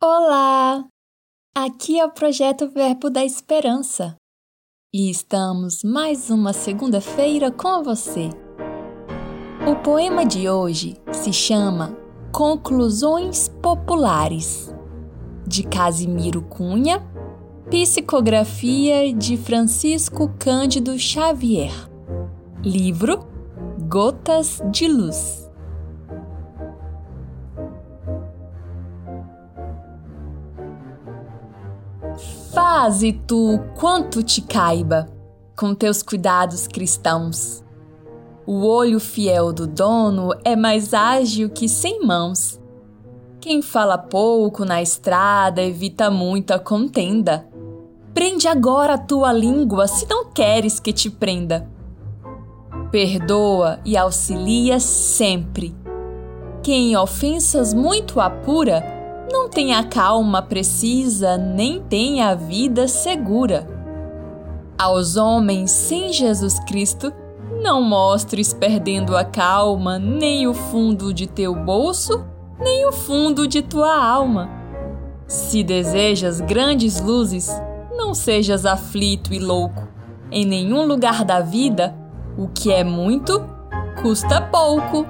Olá! Aqui é o projeto Verbo da Esperança e estamos mais uma segunda-feira com você. O poema de hoje se chama Conclusões Populares, de Casimiro Cunha, psicografia de Francisco Cândido Xavier, livro Gotas de Luz. Faze tu quanto te caiba, com teus cuidados cristãos. O olho fiel do dono é mais ágil que cem mãos. Quem fala pouco na estrada evita muita contenda. Prende agora a tua língua se não queres que te prenda. Perdoa e auxilia sempre. Quem ofensas muito apura, não tem a calma precisa, nem tem a vida segura. Aos homens sem Jesus Cristo, não mostres perdendo a calma, nem o fundo de teu bolso, nem o fundo de tua alma. Se desejas grandes luzes, não sejas aflito e louco. Em nenhum lugar da vida, o que é muito custa pouco.